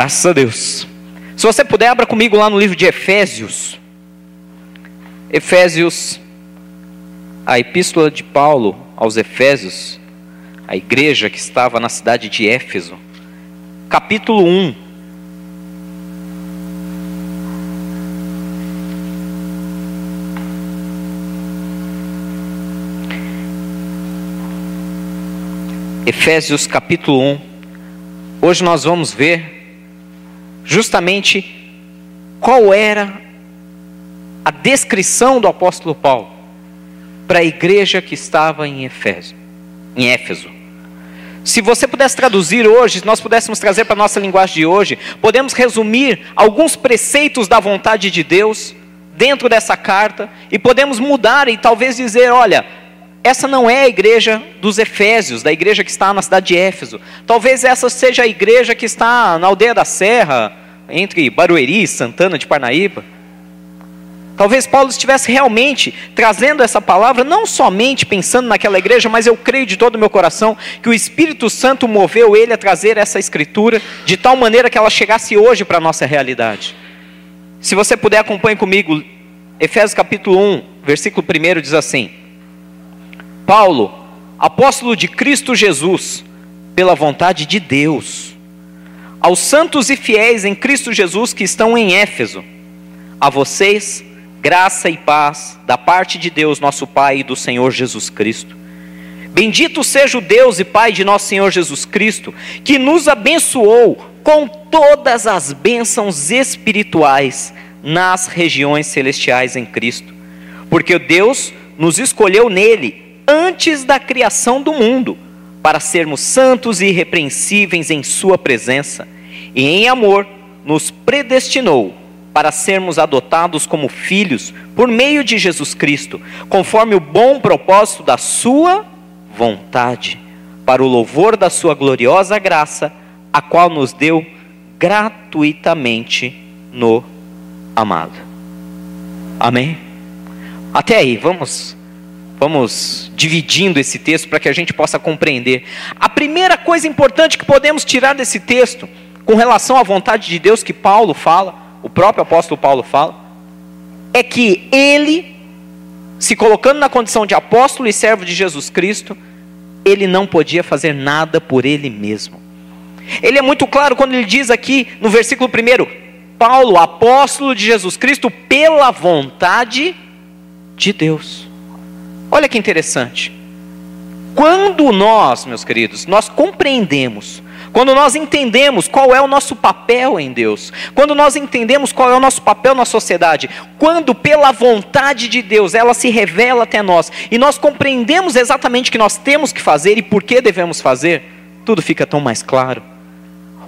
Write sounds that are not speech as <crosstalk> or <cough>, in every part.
Graças a Deus. Se você puder, abra comigo lá no livro de Efésios. Efésios, a epístola de Paulo aos Efésios, a igreja que estava na cidade de Éfeso, capítulo 1. Efésios capítulo 1. Hoje nós vamos ver justamente qual era a descrição do apóstolo Paulo para a igreja que estava em Éfeso. Em Éfeso. Se você pudesse traduzir hoje, se nós pudéssemos trazer para a nossa linguagem de hoje, podemos resumir alguns preceitos da vontade de Deus dentro dessa carta e podemos mudar e talvez dizer, olha, essa não é a igreja dos Efésios, da igreja que está na cidade de Éfeso. Talvez essa seja a igreja que está na aldeia da Serra, entre Barueri e Santana de Parnaíba. Talvez Paulo estivesse realmente trazendo essa palavra, não somente pensando naquela igreja, mas eu creio de todo o meu coração que o Espírito Santo moveu ele a trazer essa escritura de tal maneira que ela chegasse hoje para a nossa realidade. Se você puder, acompanhe comigo, Efésios capítulo 1, versículo 1 diz assim: Paulo, apóstolo de Cristo Jesus, pela vontade de Deus, aos santos e fiéis em Cristo Jesus que estão em Éfeso, a vocês, graça e paz da parte de Deus, nosso Pai e do Senhor Jesus Cristo. Bendito seja o Deus e Pai de nosso Senhor Jesus Cristo, que nos abençoou com todas as bênçãos espirituais nas regiões celestiais em Cristo, porque Deus nos escolheu nele antes da criação do mundo, para sermos santos e irrepreensíveis em Sua presença, e em amor nos predestinou para sermos adotados como filhos por meio de Jesus Cristo, conforme o bom propósito da Sua vontade, para o louvor da Sua gloriosa graça, a qual nos deu gratuitamente no amado. Amém? Até aí, vamos Vamos dividindo esse texto para que a gente possa compreender. A primeira coisa importante que podemos tirar desse texto, com relação à vontade de Deus que Paulo fala, o próprio apóstolo Paulo fala, é que ele, se colocando na condição de apóstolo e servo de Jesus Cristo, ele não podia fazer nada por ele mesmo. Ele é muito claro quando ele diz aqui no versículo 1: Paulo, apóstolo de Jesus Cristo, pela vontade de Deus. Olha que interessante. Quando nós, meus queridos, nós compreendemos, quando nós entendemos qual é o nosso papel em Deus, quando nós entendemos qual é o nosso papel na sociedade, quando pela vontade de Deus ela se revela até nós e nós compreendemos exatamente o que nós temos que fazer e por que devemos fazer, tudo fica tão mais claro.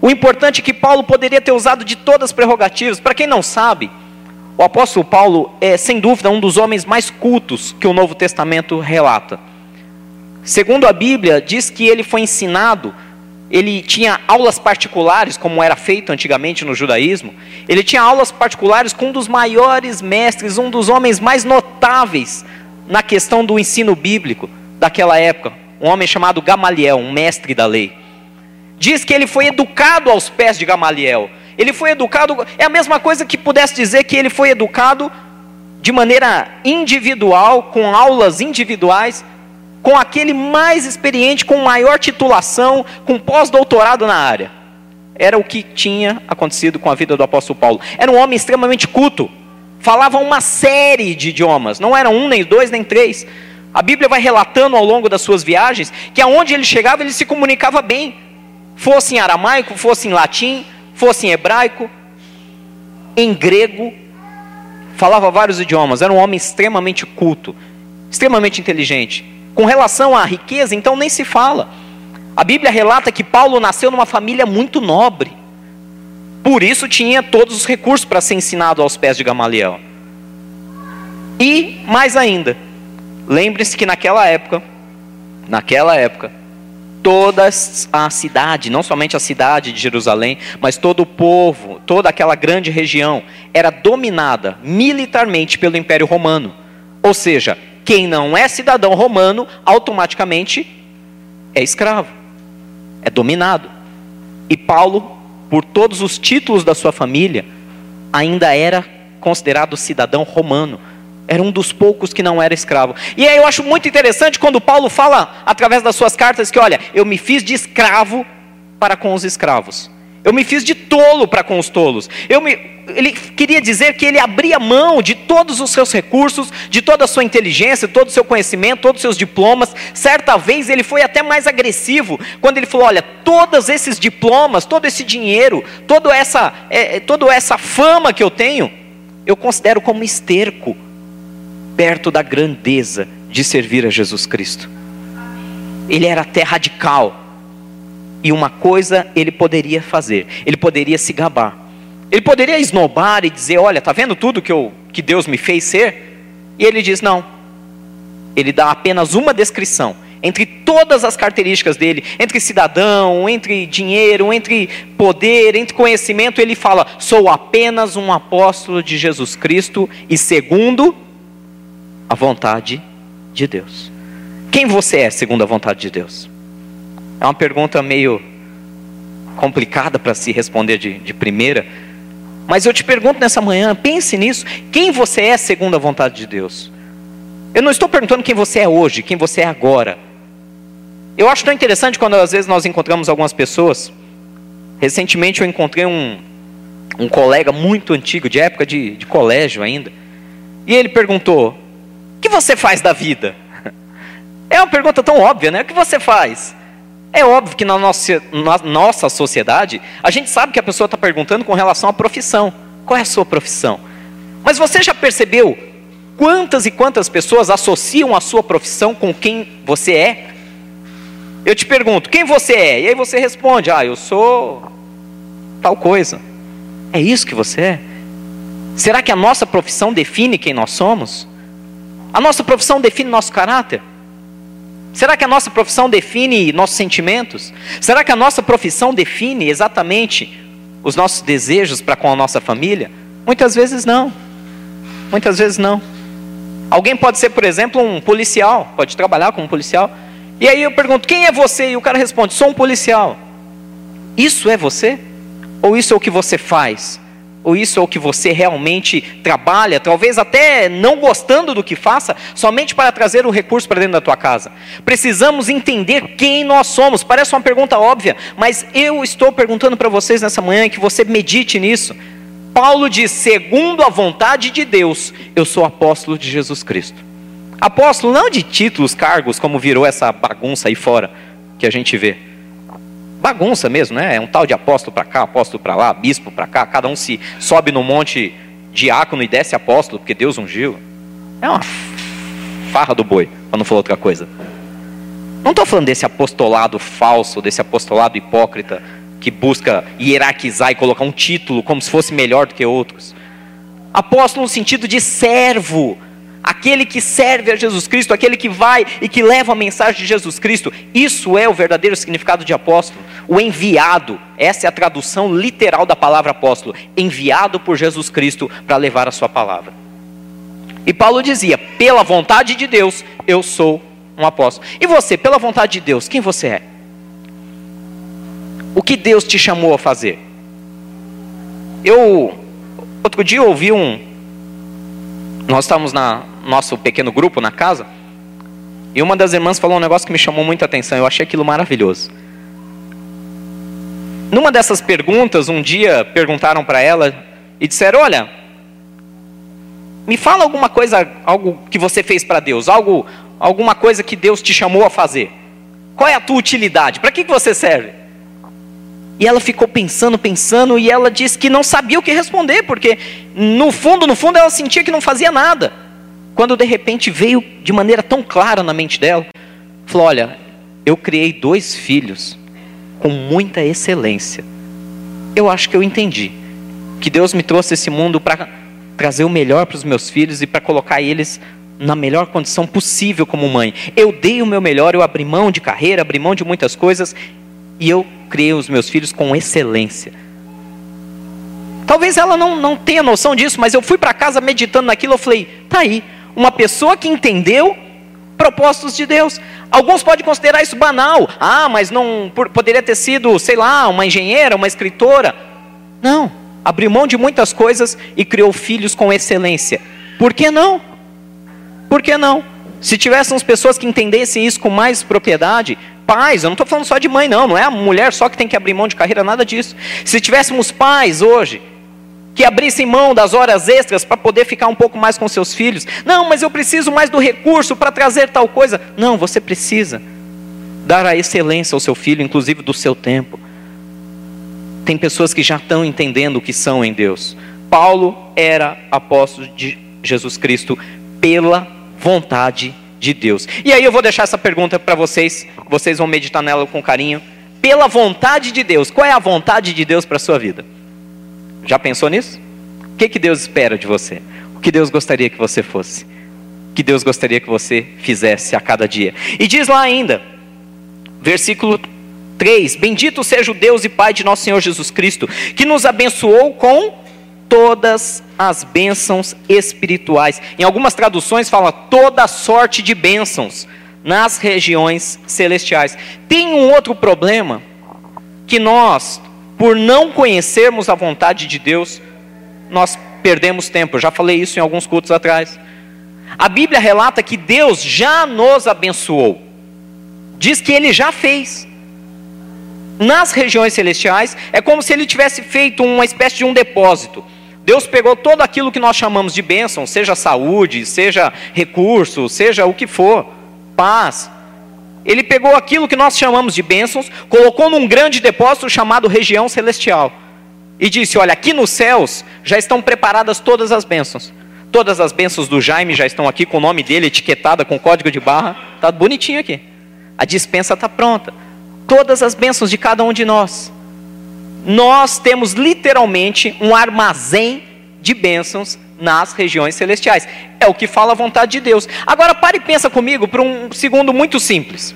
O importante é que Paulo poderia ter usado de todas as prerrogativas. Para quem não sabe, o apóstolo Paulo é, sem dúvida, um dos homens mais cultos que o Novo Testamento relata. Segundo a Bíblia, diz que ele foi ensinado, ele tinha aulas particulares, como era feito antigamente no judaísmo. Ele tinha aulas particulares com um dos maiores mestres, um dos homens mais notáveis na questão do ensino bíblico daquela época, um homem chamado Gamaliel, um mestre da lei. Diz que ele foi educado aos pés de Gamaliel. Ele foi educado, é a mesma coisa que pudesse dizer que ele foi educado de maneira individual, com aulas individuais, com aquele mais experiente, com maior titulação, com pós-doutorado na área. Era o que tinha acontecido com a vida do apóstolo Paulo. Era um homem extremamente culto, falava uma série de idiomas, não eram um, nem dois, nem três. A Bíblia vai relatando ao longo das suas viagens que aonde ele chegava ele se comunicava bem, fosse em aramaico, fosse em latim, fosse em hebraico, em grego, falava vários idiomas, era um homem extremamente culto, extremamente inteligente. Com relação à riqueza, então nem se fala. A Bíblia relata que Paulo nasceu numa família muito nobre. Por isso tinha todos os recursos para ser ensinado aos pés de Gamaliel. E mais ainda, lembre-se que naquela época, naquela época, toda a cidade, não somente a cidade de Jerusalém, mas todo o povo, toda aquela grande região, era dominada militarmente pelo Império Romano. Ou seja, quem não é cidadão romano, automaticamente é escravo, é dominado. E Paulo por todos os títulos da sua família, ainda era considerado cidadão romano. Era um dos poucos que não era escravo. E aí eu acho muito interessante quando Paulo fala, através das suas cartas, que olha, eu me fiz de escravo para com os escravos. Eu me fiz de tolo para com os tolos. Me, ele queria dizer que ele abria mão de todos os seus recursos, de toda a sua inteligência, todo o seu conhecimento, todos os seus diplomas. Certa vez ele foi até mais agressivo, quando ele falou: Olha, todos esses diplomas, todo esse dinheiro, toda essa, é, é toda essa fama que eu tenho, eu considero como esterco perto da grandeza de servir a Jesus Cristo. Ele era até radical e uma coisa ele poderia fazer: ele poderia se gabar. Ele poderia esnobar e dizer: Olha, está vendo tudo que, eu, que Deus me fez ser? E ele diz: Não. Ele dá apenas uma descrição. Entre todas as características dele, entre cidadão, entre dinheiro, entre poder, entre conhecimento, ele fala: Sou apenas um apóstolo de Jesus Cristo e segundo a vontade de Deus. Quem você é segundo a vontade de Deus? É uma pergunta meio complicada para se responder de, de primeira. Mas eu te pergunto nessa manhã, pense nisso. Quem você é segundo a vontade de Deus? Eu não estou perguntando quem você é hoje, quem você é agora. Eu acho tão interessante quando às vezes nós encontramos algumas pessoas. Recentemente eu encontrei um, um colega muito antigo, de época de, de colégio ainda. E ele perguntou: O que você faz da vida? <laughs> É uma pergunta tão óbvia, né? O que você faz? É óbvio que na nossa, na nossa sociedade, a gente sabe que a pessoa está perguntando com relação à profissão. Qual é a sua profissão? Mas você já percebeu quantas e quantas pessoas associam a sua profissão com quem você é? Eu te pergunto, quem você é? E aí você responde, ah, eu sou tal coisa. É isso que você é? Será que a nossa profissão define quem nós somos? A nossa profissão define nosso caráter? Será que a nossa profissão define nossos sentimentos? Será que a nossa profissão define exatamente os nossos desejos para com a nossa família? Muitas vezes não. Muitas vezes não. Alguém pode ser, por exemplo, um policial, pode trabalhar como policial. E aí eu pergunto: quem é você? E o cara responde: sou um policial. Isso é você? Ou isso é o que você faz? Ou isso é o que você realmente trabalha, talvez até não gostando do que faça, somente para trazer o recurso para dentro da tua casa? Precisamos entender quem nós somos. Parece uma pergunta óbvia, mas eu estou perguntando para vocês nessa manhã que você medite nisso. Paulo diz: segundo a vontade de Deus, eu sou apóstolo de Jesus Cristo. Apóstolo não de títulos, cargos, como virou essa bagunça aí fora que a gente vê bagunça mesmo, né? É um tal de apóstolo para cá, apóstolo para lá, bispo para cá, cada um se sobe no monte diácono e desce apóstolo, porque Deus ungiu. É uma farra do boi, para não falar outra coisa. Não estou falando desse apostolado falso, desse apostolado hipócrita, que busca hierarquizar e colocar um título como se fosse melhor do que outros. Apóstolo no sentido de servo, aquele que serve a Jesus Cristo, aquele que vai e que leva a mensagem de Jesus Cristo. Isso é o verdadeiro significado de apóstolo. O enviado, essa é a tradução literal da palavra apóstolo, enviado por Jesus Cristo para levar a sua palavra. E Paulo dizia: pela vontade de Deus, eu sou um apóstolo. E você, pela vontade de Deus, quem você é? O que Deus te chamou a fazer? Eu, outro dia, ouvi um. Nós estávamos na, nosso pequeno grupo na casa, e uma das irmãs falou um negócio que me chamou muita atenção. Eu achei aquilo maravilhoso. Numa dessas perguntas, um dia perguntaram para ela e disseram: Olha, me fala alguma coisa, algo que você fez para Deus, algo, alguma coisa que Deus te chamou a fazer. Qual é a tua utilidade? Para que, que você serve? E ela ficou pensando, pensando, e ela disse que não sabia o que responder, porque no fundo, no fundo, ela sentia que não fazia nada. Quando de repente veio de maneira tão clara na mente dela, falou: Olha, eu criei dois filhos com muita excelência. Eu acho que eu entendi que Deus me trouxe esse mundo para trazer o melhor para os meus filhos e para colocar eles na melhor condição possível como mãe. Eu dei o meu melhor, eu abri mão de carreira, abri mão de muitas coisas e eu criei os meus filhos com excelência. Talvez ela não, não tenha noção disso, mas eu fui para casa meditando naquilo, eu falei, tá aí, uma pessoa que entendeu propósitos de Deus. Alguns podem considerar isso banal. Ah, mas não poderia ter sido, sei lá, uma engenheira, uma escritora. Não. Abriu mão de muitas coisas e criou filhos com excelência. Por que não? Por que não? Se tivéssemos pessoas que entendessem isso com mais propriedade, pais, eu não estou falando só de mãe, não, não é a mulher só que tem que abrir mão de carreira, nada disso. Se tivéssemos pais hoje que abrissem mão das horas extras para poder ficar um pouco mais com seus filhos. Não, mas eu preciso mais do recurso para trazer tal coisa. Não, você precisa dar a excelência ao seu filho, inclusive do seu tempo. Tem pessoas que já estão entendendo o que são em Deus. Paulo era apóstolo de Jesus Cristo pela vontade de Deus. E aí eu vou deixar essa pergunta para vocês, vocês vão meditar nela com carinho. Pela vontade de Deus, qual é a vontade de Deus para a sua vida? Já pensou nisso? O que, que Deus espera de você? O que Deus gostaria que você fosse? O que Deus gostaria que você fizesse a cada dia? E diz lá ainda, versículo 3: Bendito seja o Deus e Pai de nosso Senhor Jesus Cristo, que nos abençoou com todas as bênçãos espirituais. Em algumas traduções fala toda sorte de bênçãos nas regiões celestiais. Tem um outro problema que nós por não conhecermos a vontade de Deus, nós perdemos tempo. Eu já falei isso em alguns cultos atrás. A Bíblia relata que Deus já nos abençoou. Diz que ele já fez. Nas regiões celestiais, é como se ele tivesse feito uma espécie de um depósito. Deus pegou todo aquilo que nós chamamos de bênção, seja saúde, seja recurso, seja o que for, paz, ele pegou aquilo que nós chamamos de bênçãos, colocou num grande depósito chamado região celestial. E disse: Olha, aqui nos céus já estão preparadas todas as bênçãos. Todas as bênçãos do Jaime já estão aqui com o nome dele etiquetada com código de barra. Está bonitinho aqui. A dispensa está pronta. Todas as bênçãos de cada um de nós. Nós temos literalmente um armazém de bênçãos nas regiões celestiais. É o que fala a vontade de Deus. Agora pare e pensa comigo por um segundo muito simples.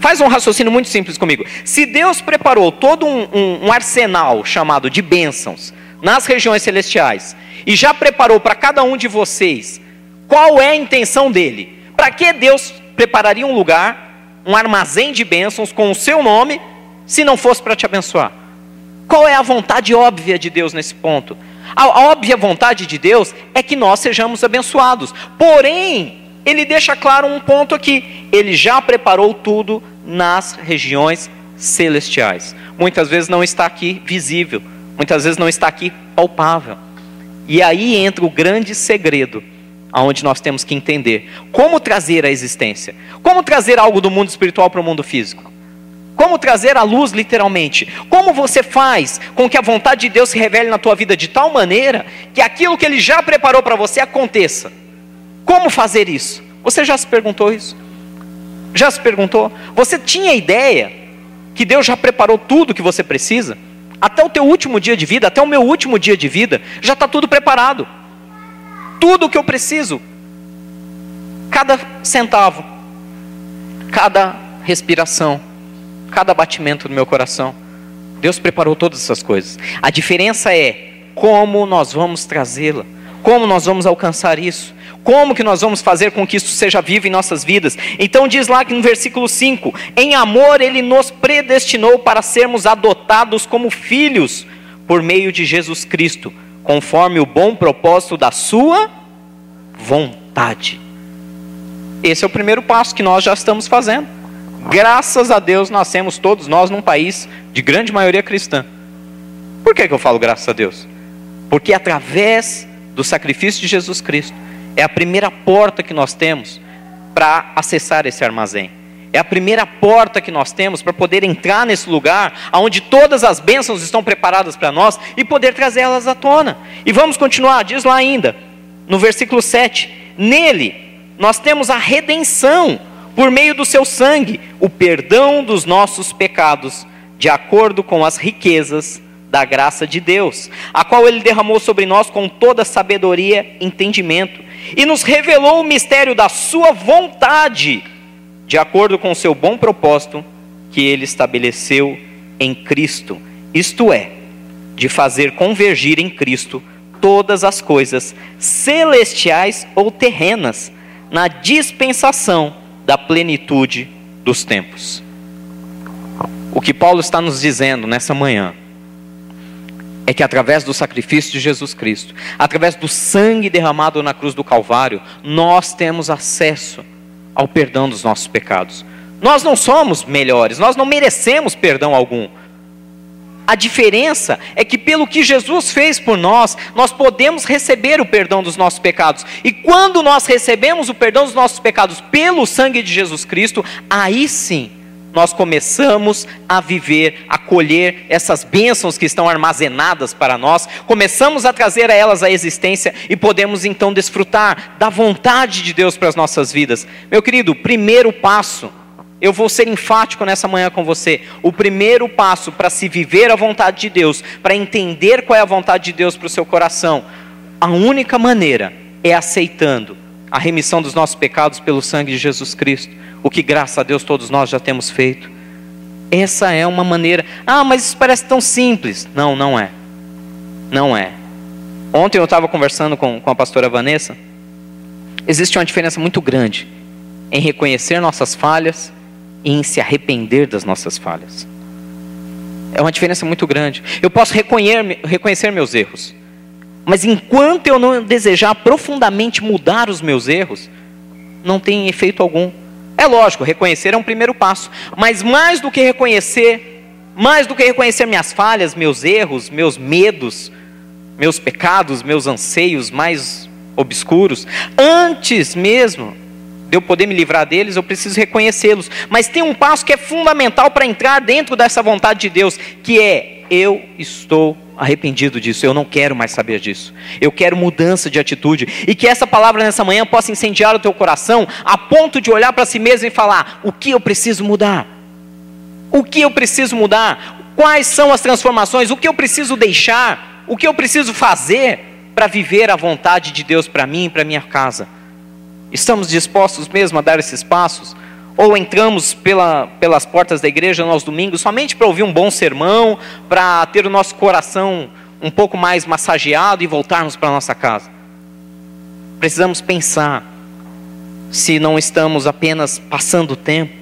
Faz um raciocínio muito simples comigo. Se Deus preparou todo um, um, um arsenal chamado de bênçãos nas regiões celestiais e já preparou para cada um de vocês, qual é a intenção dele? Para que Deus prepararia um lugar, um armazém de bênçãos com o seu nome, se não fosse para te abençoar? Qual é a vontade óbvia de Deus nesse ponto? A óbvia vontade de Deus é que nós sejamos abençoados. Porém, ele deixa claro um ponto aqui: ele já preparou tudo nas regiões celestiais. Muitas vezes não está aqui visível, muitas vezes não está aqui palpável. E aí entra o grande segredo, aonde nós temos que entender como trazer a existência, como trazer algo do mundo espiritual para o mundo físico. Como trazer a luz literalmente? Como você faz com que a vontade de Deus se revele na tua vida de tal maneira que aquilo que ele já preparou para você aconteça? Como fazer isso? Você já se perguntou isso? Já se perguntou? Você tinha ideia que Deus já preparou tudo que você precisa? Até o teu último dia de vida, até o meu último dia de vida, já está tudo preparado. Tudo o que eu preciso. Cada centavo, cada respiração, cada batimento do meu coração. Deus preparou todas essas coisas. A diferença é como nós vamos trazê-la, como nós vamos alcançar isso, como que nós vamos fazer com que isso seja vivo em nossas vidas. Então diz lá que no versículo 5: Em amor ele nos predestinou para sermos adotados como filhos por meio de Jesus Cristo, conforme o bom propósito da sua vontade. Esse é o primeiro passo que nós já estamos fazendo. Graças a Deus nascemos todos nós num país de grande maioria cristã. Por que, que eu falo graças a Deus? Porque através do sacrifício de Jesus Cristo é a primeira porta que nós temos para acessar esse armazém. É a primeira porta que nós temos para poder entrar nesse lugar onde todas as bênçãos estão preparadas para nós e poder trazê-las à tona. E vamos continuar, diz lá ainda, no versículo 7: Nele nós temos a redenção por meio do seu sangue, o perdão dos nossos pecados, de acordo com as riquezas da graça de Deus, a qual ele derramou sobre nós com toda sabedoria e entendimento, e nos revelou o mistério da sua vontade, de acordo com o seu bom propósito que ele estabeleceu em Cristo, isto é, de fazer convergir em Cristo todas as coisas celestiais ou terrenas na dispensação da plenitude dos tempos. O que Paulo está nos dizendo nessa manhã é que através do sacrifício de Jesus Cristo, através do sangue derramado na cruz do Calvário, nós temos acesso ao perdão dos nossos pecados. Nós não somos melhores, nós não merecemos perdão algum. A diferença é que, pelo que Jesus fez por nós, nós podemos receber o perdão dos nossos pecados. E quando nós recebemos o perdão dos nossos pecados pelo sangue de Jesus Cristo, aí sim nós começamos a viver, a colher essas bênçãos que estão armazenadas para nós, começamos a trazer a elas a existência e podemos então desfrutar da vontade de Deus para as nossas vidas. Meu querido, primeiro passo, eu vou ser enfático nessa manhã com você. O primeiro passo para se viver a vontade de Deus, para entender qual é a vontade de Deus para o seu coração, a única maneira é aceitando a remissão dos nossos pecados pelo sangue de Jesus Cristo o que graças a Deus todos nós já temos feito. Essa é uma maneira. Ah, mas isso parece tão simples. Não, não é. Não é. Ontem eu estava conversando com, com a pastora Vanessa. Existe uma diferença muito grande em reconhecer nossas falhas em se arrepender das nossas falhas. É uma diferença muito grande. Eu posso reconhecer, meus erros, mas enquanto eu não desejar profundamente mudar os meus erros, não tem efeito algum. É lógico, reconhecer é um primeiro passo, mas mais do que reconhecer, mais do que reconhecer minhas falhas, meus erros, meus medos, meus pecados, meus anseios mais obscuros, antes mesmo de eu poder me livrar deles, eu preciso reconhecê-los. Mas tem um passo que é fundamental para entrar dentro dessa vontade de Deus, que é eu estou arrependido disso, eu não quero mais saber disso. Eu quero mudança de atitude. E que essa palavra nessa manhã possa incendiar o teu coração a ponto de olhar para si mesmo e falar: o que eu preciso mudar? O que eu preciso mudar? Quais são as transformações? O que eu preciso deixar? O que eu preciso fazer para viver a vontade de Deus para mim e para minha casa? Estamos dispostos mesmo a dar esses passos? ou entramos pela, pelas portas da igreja aos domingos somente para ouvir um bom sermão, para ter o nosso coração um pouco mais massageado e voltarmos para nossa casa. Precisamos pensar se não estamos apenas passando o tempo,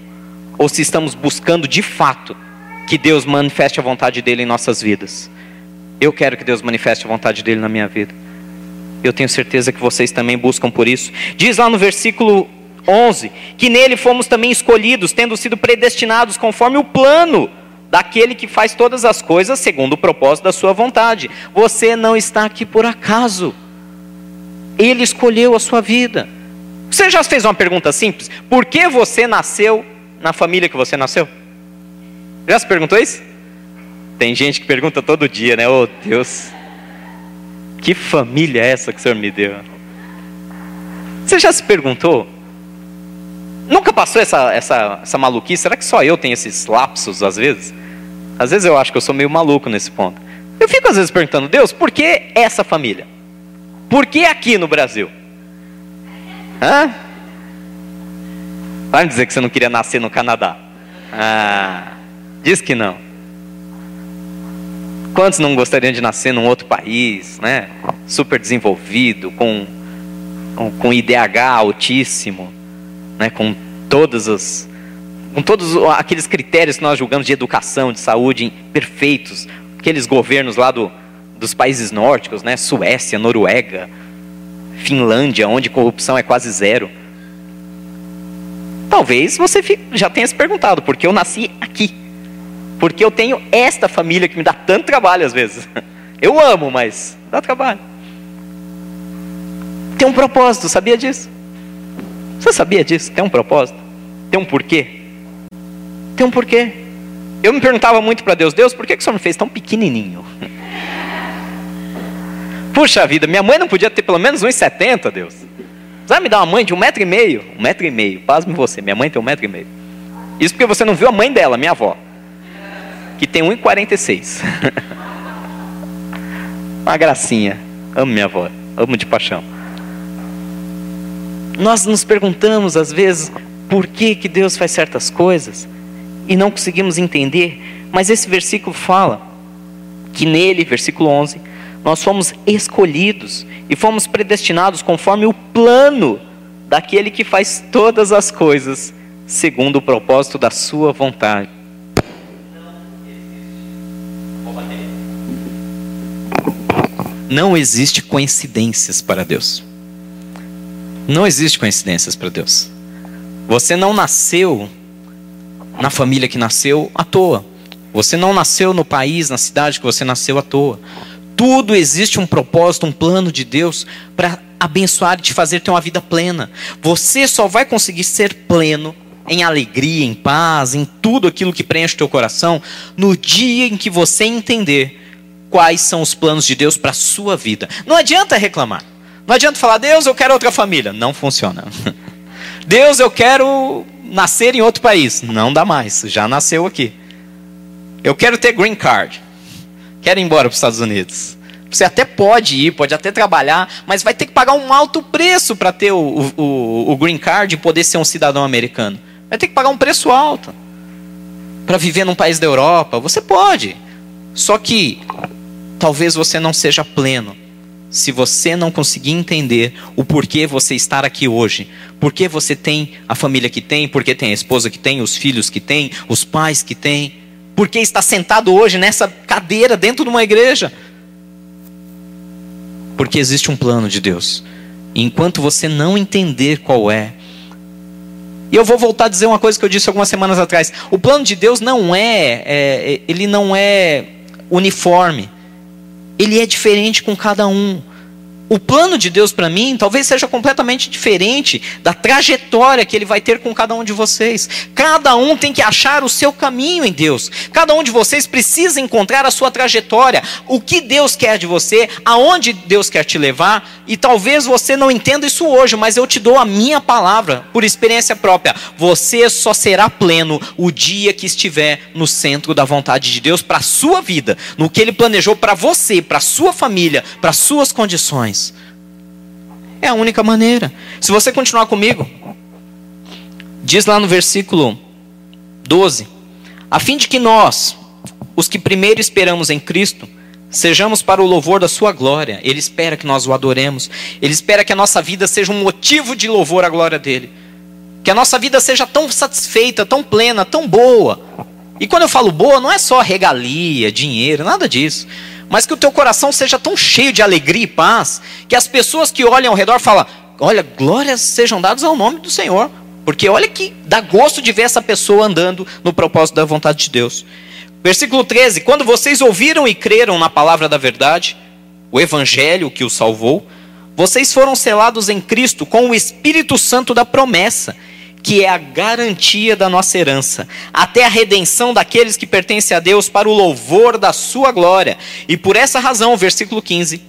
ou se estamos buscando de fato que Deus manifeste a vontade dele em nossas vidas. Eu quero que Deus manifeste a vontade dele na minha vida. Eu tenho certeza que vocês também buscam por isso. Diz lá no versículo 11, que nele fomos também escolhidos, tendo sido predestinados conforme o plano daquele que faz todas as coisas segundo o propósito da sua vontade. Você não está aqui por acaso. Ele escolheu a sua vida. Você já fez uma pergunta simples? Por que você nasceu na família que você nasceu? Já se perguntou isso? Tem gente que pergunta todo dia, né? Oh Deus, que família é essa que o Senhor me deu? Você já se perguntou Nunca passou essa, essa, essa maluquice? Será que só eu tenho esses lapsos às vezes? Às vezes eu acho que eu sou meio maluco nesse ponto. Eu fico às vezes perguntando, Deus, por que essa família? Por que aqui no Brasil? Hã? Vai me dizer que você não queria nascer no Canadá. Ah, diz que não. Quantos não gostariam de nascer num outro país, né? Super desenvolvido, com, com IDH altíssimo? né, com todas as com todos aqueles critérios que nós julgamos de educação, de saúde perfeitos, aqueles governos lá do, dos países nórdicos, né, Suécia, Noruega, Finlândia, onde corrupção é quase zero. Talvez você já tenha se perguntado por que eu nasci aqui. Porque eu tenho esta família que me dá tanto trabalho às vezes. <laughs> Eu amo, mas dá trabalho. Tem um propósito, sabia disso? Você sabia disso? Tem um propósito? Tem um porquê? Tem um porquê. Eu me perguntava muito para Deus: Deus, por que, que o Senhor me fez tão pequenininho? <laughs> Puxa vida, minha mãe não podia ter pelo menos 1,70, Deus. Você vai me dar uma mãe de um metro e meio? Um metro e meio, pasme você, minha mãe tem um metro e meio. Isso porque você não viu a mãe dela, minha avó, que tem 1,46. <laughs> uma gracinha. Amo minha avó, amo de paixão. Nós nos perguntamos às vezes por que, que Deus faz certas coisas e não conseguimos entender, mas esse versículo fala que nele, versículo 11, nós fomos escolhidos e fomos predestinados conforme o plano daquele que faz todas as coisas segundo o propósito da sua vontade. Não existe coincidências para Deus. Não existe coincidências para Deus. Você não nasceu na família que nasceu à toa. Você não nasceu no país, na cidade que você nasceu à toa. Tudo existe um propósito, um plano de Deus para abençoar e te fazer ter uma vida plena. Você só vai conseguir ser pleno em alegria, em paz, em tudo aquilo que preenche o teu coração, no dia em que você entender quais são os planos de Deus para a sua vida. Não adianta reclamar. Não adianta falar, Deus, eu quero outra família. Não funciona. <laughs> Deus, eu quero nascer em outro país. Não dá mais, já nasceu aqui. Eu quero ter green card. Quero ir embora para os Estados Unidos. Você até pode ir, pode até trabalhar, mas vai ter que pagar um alto preço para ter o, o, o green card e poder ser um cidadão americano. Vai ter que pagar um preço alto para viver num país da Europa. Você pode. Só que talvez você não seja pleno se você não conseguir entender o porquê você estar aqui hoje. Porquê você tem a família que tem, porque tem a esposa que tem, os filhos que tem, os pais que tem. Porquê está sentado hoje nessa cadeira dentro de uma igreja? Porque existe um plano de Deus. Enquanto você não entender qual é, e eu vou voltar a dizer uma coisa que eu disse algumas semanas atrás. O plano de Deus não é, é ele não é uniforme. Ele é diferente com cada um. O plano de Deus para mim talvez seja completamente diferente da trajetória que ele vai ter com cada um de vocês. Cada um tem que achar o seu caminho em Deus. Cada um de vocês precisa encontrar a sua trajetória, o que Deus quer de você, aonde Deus quer te levar. E talvez você não entenda isso hoje, mas eu te dou a minha palavra por experiência própria. Você só será pleno o dia que estiver no centro da vontade de Deus para a sua vida, no que ele planejou para você, para sua família, para as suas condições. É a única maneira. Se você continuar comigo, diz lá no versículo 12: a fim de que nós, os que primeiro esperamos em Cristo, sejamos para o louvor da Sua glória. Ele espera que nós o adoremos, ele espera que a nossa vida seja um motivo de louvor à glória dele. Que a nossa vida seja tão satisfeita, tão plena, tão boa. E quando eu falo boa, não é só regalia, dinheiro, nada disso mas que o teu coração seja tão cheio de alegria e paz, que as pessoas que olham ao redor falam: Olha, glórias sejam dadas ao nome do Senhor. Porque olha que dá gosto de ver essa pessoa andando no propósito da vontade de Deus. Versículo 13: Quando vocês ouviram e creram na palavra da verdade, o evangelho que os salvou, vocês foram selados em Cristo com o Espírito Santo da promessa que é a garantia da nossa herança, até a redenção daqueles que pertencem a Deus para o louvor da sua glória. E por essa razão, versículo 15: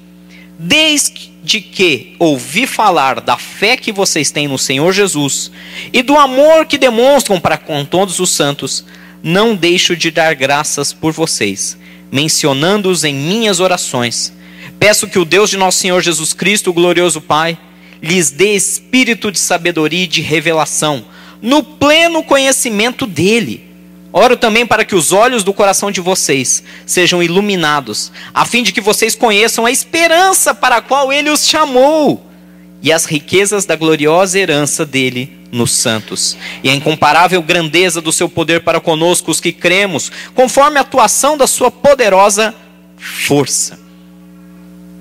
Desde que ouvi falar da fé que vocês têm no Senhor Jesus e do amor que demonstram para com todos os santos, não deixo de dar graças por vocês, mencionando-os em minhas orações. Peço que o Deus de nosso Senhor Jesus Cristo, o glorioso Pai, lhes dê espírito de sabedoria e de revelação, no pleno conhecimento dele. Oro também para que os olhos do coração de vocês sejam iluminados, a fim de que vocês conheçam a esperança para a qual ele os chamou e as riquezas da gloriosa herança dele nos santos, e a incomparável grandeza do seu poder para conosco, os que cremos, conforme a atuação da sua poderosa força.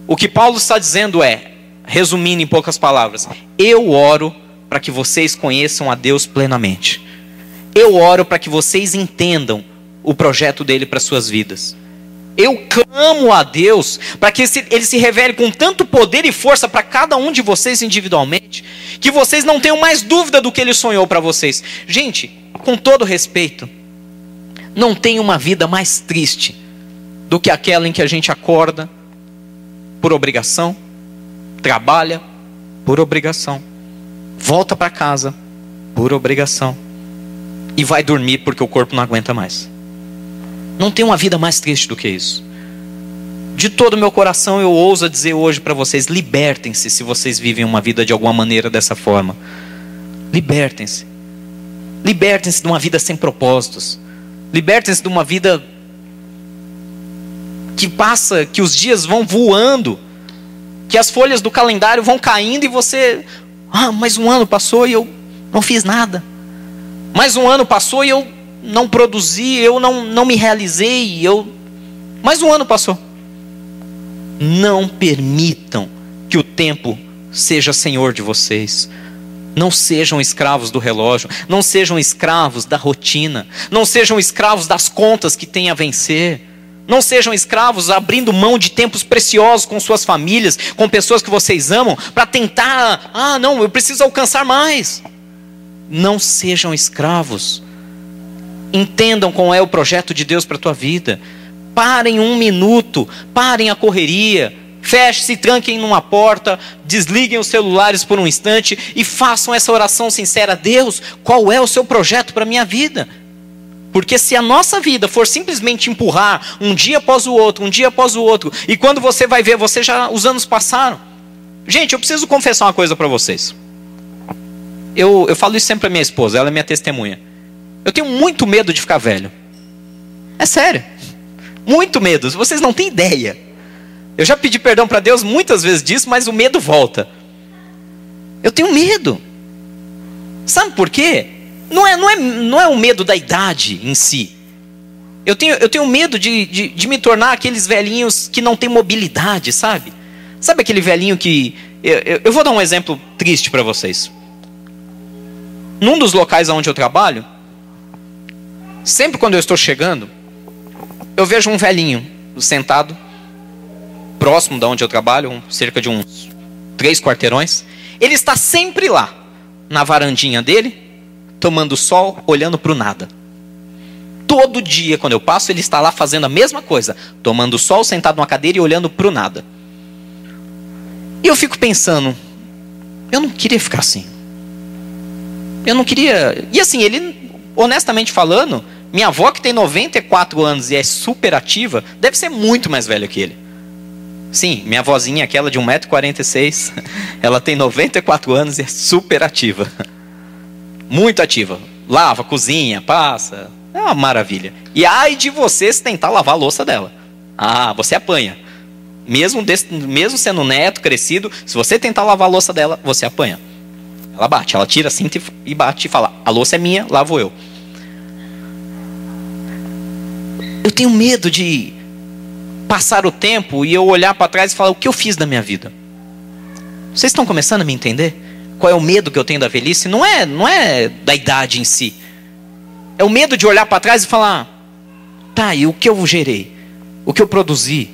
O que Paulo está dizendo é: resumindo em poucas palavras, eu oro para que vocês conheçam a Deus plenamente. Eu oro para que vocês entendam o projeto dele para suas vidas. Eu clamo a Deus para que ele se revele com tanto poder e força para cada um de vocês individualmente, que vocês não tenham mais dúvida do que ele sonhou para vocês. Gente, com todo respeito, não tem uma vida mais triste do que aquela em que a gente acorda por obrigação, trabalha por obrigação, volta para casa por obrigação e vai dormir porque o corpo não aguenta mais. Não tem uma vida mais triste do que isso. De todo o meu coração eu ouso dizer hoje para vocês: libertem-se se vocês vivem uma vida de alguma maneira dessa forma. Libertem-se. Libertem-se de uma vida sem propósitos. Libertem-se de uma vida que passa, que os dias vão voando que as folhas do calendário vão caindo e você, Ah, mais um ano passou e eu não fiz nada. Mais um ano passou e eu não produzi, eu não, não me realizei, eu. Mais um ano passou. Não permitam que o tempo seja senhor de vocês. Não sejam escravos do relógio, não sejam escravos da rotina, não sejam escravos das contas que têm a vencer. Não sejam escravos abrindo mão de tempos preciosos com suas famílias, com pessoas que vocês amam, para tentar, ah, não, eu preciso alcançar mais. Não sejam escravos. Entendam qual é o projeto de Deus para a tua vida. Parem um minuto, parem a correria, Feche-se, tranquem numa porta, desliguem os celulares por um instante e façam essa oração sincera: Deus, qual é o seu projeto para a minha vida? Porque se a nossa vida for simplesmente empurrar um dia após o outro, um dia após o outro, e quando você vai ver, você já os anos passaram. Gente, eu preciso confessar uma coisa para vocês. Eu, eu falo isso sempre para minha esposa, ela é minha testemunha. Eu tenho muito medo de ficar velho. É sério. Muito medo. Vocês não têm ideia. Eu já pedi perdão para Deus muitas vezes disso, mas o medo volta. Eu tenho medo. Sabe por quê? Não é, não é, não é o medo da idade em si. Eu tenho, eu tenho medo de, de, de me tornar aqueles velhinhos que não têm mobilidade, sabe? Sabe aquele velhinho que. Eu, eu, eu vou dar um exemplo triste para vocês. Num dos locais onde eu trabalho, sempre quando eu estou chegando, eu vejo um velhinho sentado próximo da onde eu trabalho, cerca de uns três quarteirões. Ele está sempre lá, na varandinha dele, tomando sol, olhando para o nada. Todo dia, quando eu passo, ele está lá fazendo a mesma coisa, tomando sol, sentado numa cadeira e olhando para o nada. E eu fico pensando, eu não queria ficar assim. Eu não queria. E assim, ele, honestamente falando, minha avó que tem 94 anos e é super ativa, deve ser muito mais velha que ele. Sim, minha vozinha, aquela de 1,46m, <laughs> ela tem 94 anos e é super ativa. Muito ativa. Lava, cozinha, passa. É uma maravilha. E ai de você se tentar lavar a louça dela. Ah, você apanha. Mesmo, desse, mesmo sendo neto, crescido, se você tentar lavar a louça dela, você apanha. Ela bate, ela tira a cinta e bate e fala: A louça é minha, lavo eu. Eu tenho medo de passar o tempo e eu olhar para trás e falar: o que eu fiz da minha vida? Vocês estão começando a me entender? Qual é o medo que eu tenho da velhice? Não é, não é da idade em si. É o medo de olhar para trás e falar: tá, e o que eu gerei? O que eu produzi?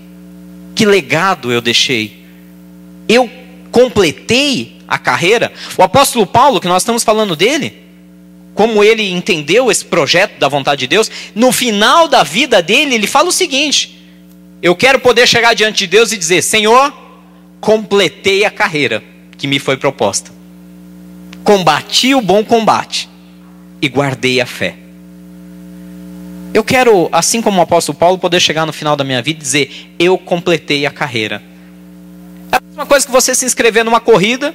Que legado eu deixei? Eu completei a carreira? O apóstolo Paulo, que nós estamos falando dele, como ele entendeu esse projeto da vontade de Deus, no final da vida dele, ele fala o seguinte: eu quero poder chegar diante de Deus e dizer: Senhor, completei a carreira que me foi proposta. Combati o bom combate e guardei a fé. Eu quero, assim como o apóstolo Paulo, poder chegar no final da minha vida e dizer: Eu completei a carreira. É a mesma coisa que você se inscrever numa corrida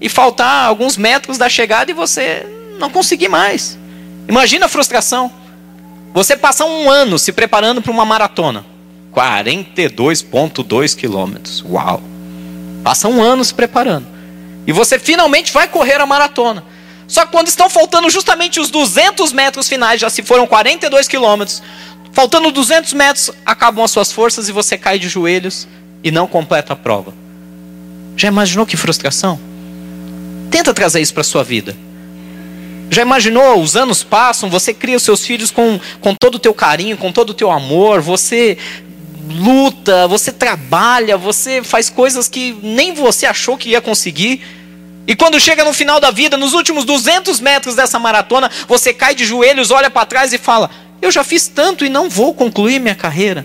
e faltar alguns metros da chegada e você não conseguir mais. Imagina a frustração. Você passar um ano se preparando para uma maratona. 42,2 quilômetros. Uau! Passa um ano se preparando. E você finalmente vai correr a maratona. Só que quando estão faltando justamente os 200 metros finais, já se foram 42 quilômetros, faltando 200 metros, acabam as suas forças e você cai de joelhos e não completa a prova. Já imaginou que frustração? Tenta trazer isso para a sua vida. Já imaginou? Os anos passam, você cria os seus filhos com, com todo o teu carinho, com todo o teu amor, você luta, você trabalha, você faz coisas que nem você achou que ia conseguir. E quando chega no final da vida, nos últimos 200 metros dessa maratona, você cai de joelhos, olha para trás e fala: Eu já fiz tanto e não vou concluir minha carreira.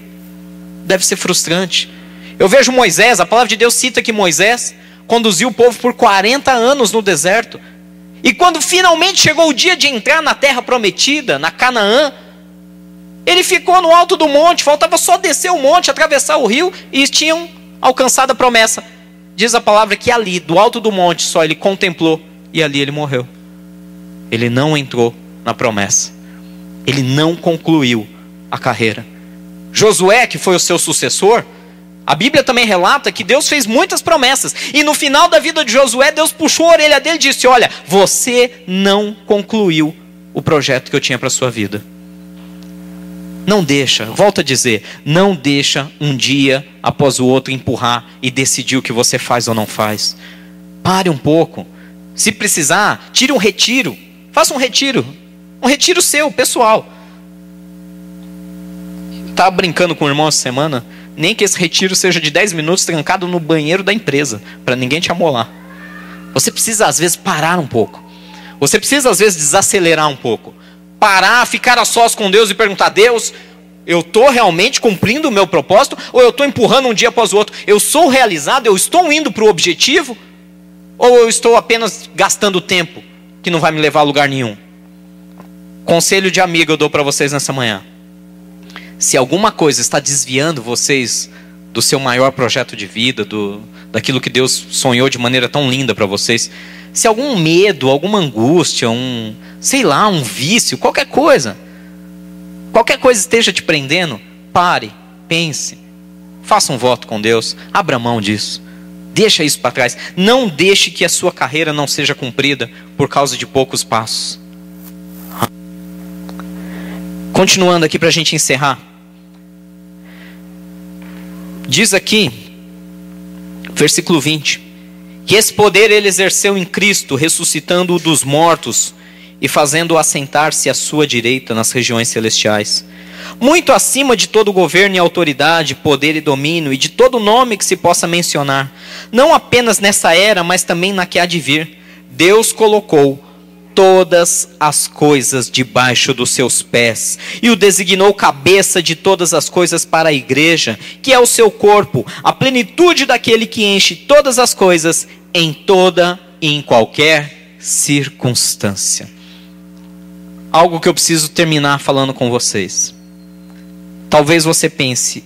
Deve ser frustrante. Eu vejo Moisés, a palavra de Deus cita que Moisés conduziu o povo por 40 anos no deserto. E quando finalmente chegou o dia de entrar na terra prometida, na Canaã, ele ficou no alto do monte, faltava só descer o monte, atravessar o rio e tinham alcançado a promessa. Diz a palavra que ali, do alto do monte, só ele contemplou e ali ele morreu. Ele não entrou na promessa. Ele não concluiu a carreira. Josué, que foi o seu sucessor, A Bíblia também relata que Deus fez muitas promessas. E no final da vida de Josué, Deus puxou a orelha dele e disse: Olha, você não concluiu o projeto que eu tinha para sua vida. Não deixa, volta a dizer, não deixa um dia após o outro empurrar e decidir o que você faz ou não faz. Pare um pouco. Se precisar, tire um retiro. Faça um retiro. Um retiro seu, pessoal. Estava brincando com o irmão essa semana nem que esse retiro seja de 10 minutos trancado no banheiro da empresa, para ninguém te amolar. Você precisa, às vezes, parar um pouco. Você precisa, às vezes, desacelerar um pouco. Parar, ficar a sós com Deus e perguntar: Deus, eu estou realmente cumprindo o meu propósito ou eu estou empurrando um dia após o outro? Eu sou realizado? Eu estou indo para o objetivo? Ou eu estou apenas gastando tempo que não vai me levar a lugar nenhum? Conselho de amigo eu dou para vocês nessa manhã. Se alguma coisa está desviando vocês do seu maior projeto de vida, do, daquilo que Deus sonhou de maneira tão linda para vocês, se algum medo, alguma angústia, um, sei lá, um vício, qualquer coisa, qualquer coisa esteja te prendendo, pare, pense, faça um voto com Deus, abra mão disso. Deixa isso para trás. Não deixe que a sua carreira não seja cumprida por causa de poucos passos. Continuando aqui para a gente encerrar. Diz aqui, versículo 20: que esse poder ele exerceu em Cristo, ressuscitando-o dos mortos e fazendo-o assentar-se à sua direita nas regiões celestiais. Muito acima de todo governo e autoridade, poder e domínio, e de todo nome que se possa mencionar, não apenas nessa era, mas também na que há de vir, Deus colocou todas as coisas debaixo dos seus pés, e o designou cabeça de todas as coisas para a igreja, que é o seu corpo, a plenitude daquele que enche todas as coisas em toda e em qualquer circunstância. Algo que eu preciso terminar falando com vocês. Talvez você pense: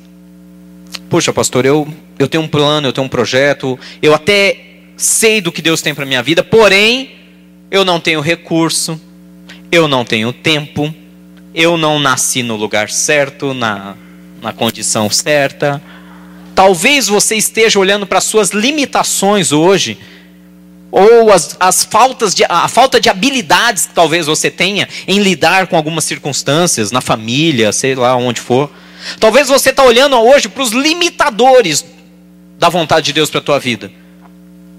puxa, pastor, eu, eu tenho um plano, eu tenho um projeto, eu até sei do que Deus tem para minha vida, porém eu não tenho recurso, eu não tenho tempo, eu não nasci no lugar certo, na, na condição certa. Talvez você esteja olhando para suas limitações hoje, ou as, as faltas de, a falta de habilidades que talvez você tenha em lidar com algumas circunstâncias, na família, sei lá onde for. Talvez você está olhando hoje para os limitadores da vontade de Deus para a tua vida.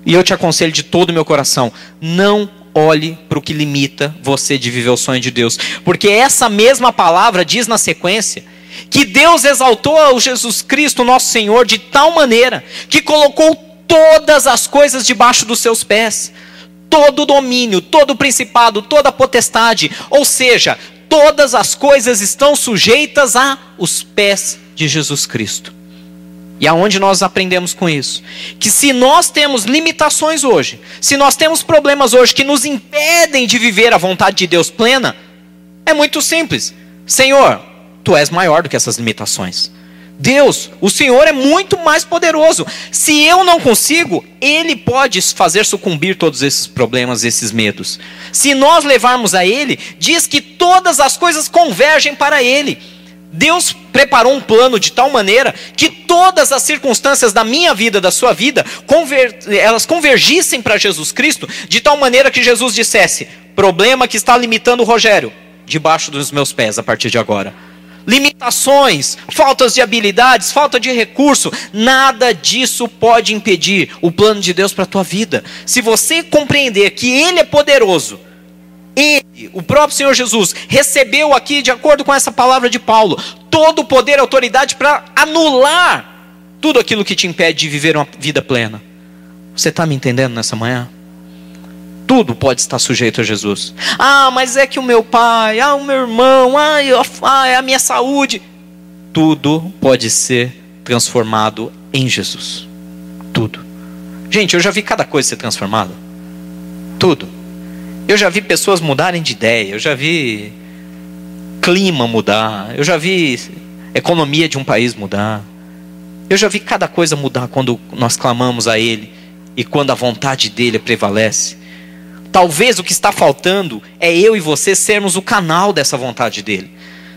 E eu te aconselho de todo o meu coração: não olhe para o que limita você de viver o sonho de Deus. Porque essa mesma palavra diz na sequência que Deus exaltou o Jesus Cristo, nosso Senhor, de tal maneira que colocou todas as coisas debaixo dos seus pés. Todo domínio, todo principado, toda potestade, ou seja, todas as coisas estão sujeitas a os pés de Jesus Cristo. E aonde nós aprendemos com isso? Que se nós temos limitações hoje, se nós temos problemas hoje que nos impedem de viver a vontade de Deus plena, é muito simples. Senhor, tu és maior do que essas limitações. Deus, o Senhor é muito mais poderoso. Se eu não consigo, Ele pode fazer sucumbir todos esses problemas, esses medos. Se nós levarmos a Ele, diz que todas as coisas convergem para Ele. Deus preparou um plano de tal maneira que todas as circunstâncias da minha vida, da sua vida, conver elas convergissem para Jesus Cristo, de tal maneira que Jesus dissesse: problema que está limitando o Rogério, debaixo dos meus pés a partir de agora. Limitações, faltas de habilidades, falta de recurso, nada disso pode impedir o plano de Deus para a tua vida. Se você compreender que Ele é poderoso, ele, o próprio Senhor Jesus, recebeu aqui, de acordo com essa palavra de Paulo, todo o poder e autoridade para anular tudo aquilo que te impede de viver uma vida plena. Você está me entendendo nessa manhã? Tudo pode estar sujeito a Jesus. Ah, mas é que o meu pai, ah, o meu irmão, ah, ah é a minha saúde. Tudo pode ser transformado em Jesus. Tudo. Gente, eu já vi cada coisa ser transformada. Tudo. Eu já vi pessoas mudarem de ideia, eu já vi clima mudar, eu já vi economia de um país mudar. Eu já vi cada coisa mudar quando nós clamamos a Ele e quando a vontade dele prevalece. Talvez o que está faltando é eu e você sermos o canal dessa vontade dele.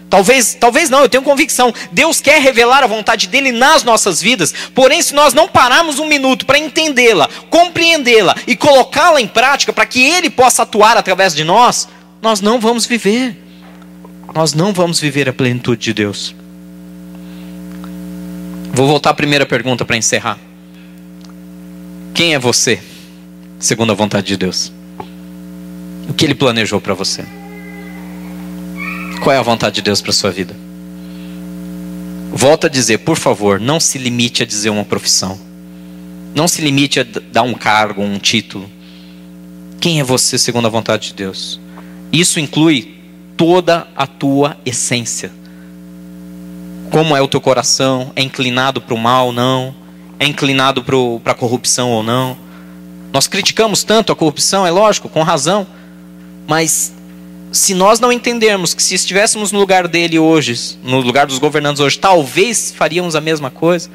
Talvez, talvez não, eu tenho convicção. Deus quer revelar a vontade dele nas nossas vidas. Porém, se nós não pararmos um minuto para entendê-la, compreendê-la e colocá-la em prática para que ele possa atuar através de nós, nós não vamos viver. Nós não vamos viver a plenitude de Deus. Vou voltar à primeira pergunta para encerrar. Quem é você, segundo a vontade de Deus? O que ele planejou para você? Qual é a vontade de Deus para sua vida? Volto a dizer, por favor, não se limite a dizer uma profissão. Não se limite a dar um cargo, um título. Quem é você segundo a vontade de Deus? Isso inclui toda a tua essência. Como é o teu coração? É inclinado para o mal ou não? É inclinado para a corrupção ou não? Nós criticamos tanto a corrupção, é lógico, com razão. Mas se nós não entendermos que se estivéssemos no lugar dele hoje, no lugar dos governantes hoje, talvez faríamos a mesma coisa.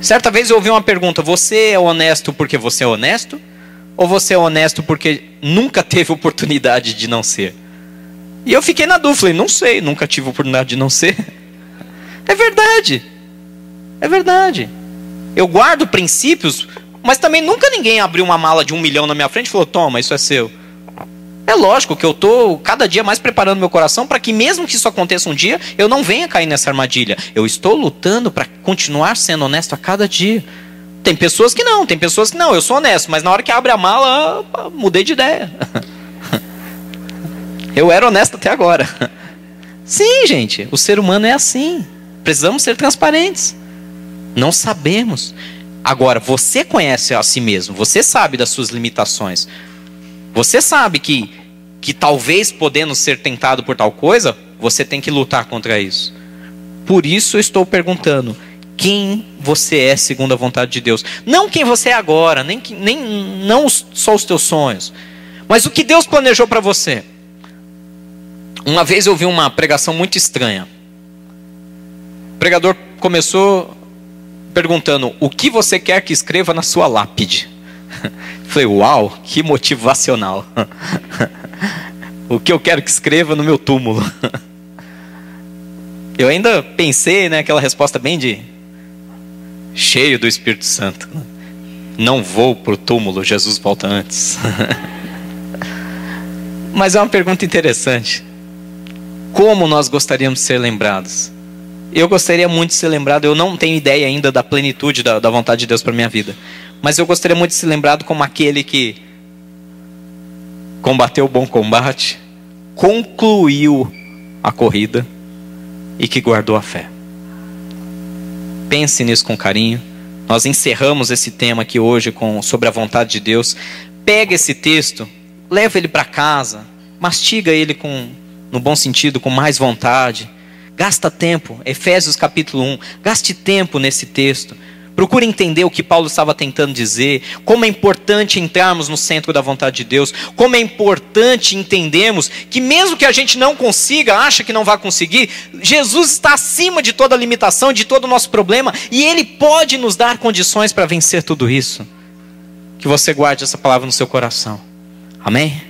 Certa vez eu ouvi uma pergunta: você é honesto porque você é honesto? Ou você é honesto porque nunca teve oportunidade de não ser? E eu fiquei na dúvida, falei, não sei, nunca tive oportunidade de não ser. É verdade. É verdade. Eu guardo princípios, mas também nunca ninguém abriu uma mala de um milhão na minha frente e falou: toma, isso é seu. É lógico que eu estou cada dia mais preparando meu coração para que, mesmo que isso aconteça um dia, eu não venha cair nessa armadilha. Eu estou lutando para continuar sendo honesto a cada dia. Tem pessoas que não, tem pessoas que não, eu sou honesto, mas na hora que abre a mala, mudei de ideia. <laughs> Eu era honesto até agora. <laughs> Sim, gente, o ser humano é assim. Precisamos ser transparentes. Não sabemos. Agora, você conhece a si mesmo, você sabe das suas limitações. Você sabe que, que talvez podendo ser tentado por tal coisa, você tem que lutar contra isso. Por isso eu estou perguntando: quem você é segundo a vontade de Deus? Não quem você é agora, nem, nem não só os teus sonhos, mas o que Deus planejou para você. Uma vez eu ouvi uma pregação muito estranha. O pregador começou perguntando: O que você quer que escreva na sua lápide? <laughs> Falei, uau, que motivacional. <laughs> o que eu quero que escreva no meu túmulo? <laughs> eu ainda pensei, né, aquela resposta bem de cheio do Espírito Santo. Não vou para o túmulo, Jesus volta antes. Mas é uma pergunta interessante como nós gostaríamos de ser lembrados. Eu gostaria muito de ser lembrado, eu não tenho ideia ainda da plenitude da, da vontade de Deus para minha vida, mas eu gostaria muito de ser lembrado como aquele que combateu o bom combate, concluiu a corrida e que guardou a fé. Pense nisso com carinho. Nós encerramos esse tema aqui hoje com sobre a vontade de Deus. Pega esse texto, leva ele para casa, mastiga ele com no bom sentido, com mais vontade. Gasta tempo, Efésios capítulo 1, gaste tempo nesse texto. Procure entender o que Paulo estava tentando dizer, como é importante entrarmos no centro da vontade de Deus, como é importante entendermos que mesmo que a gente não consiga, acha que não vai conseguir, Jesus está acima de toda limitação, de todo o nosso problema, e Ele pode nos dar condições para vencer tudo isso. Que você guarde essa palavra no seu coração. Amém?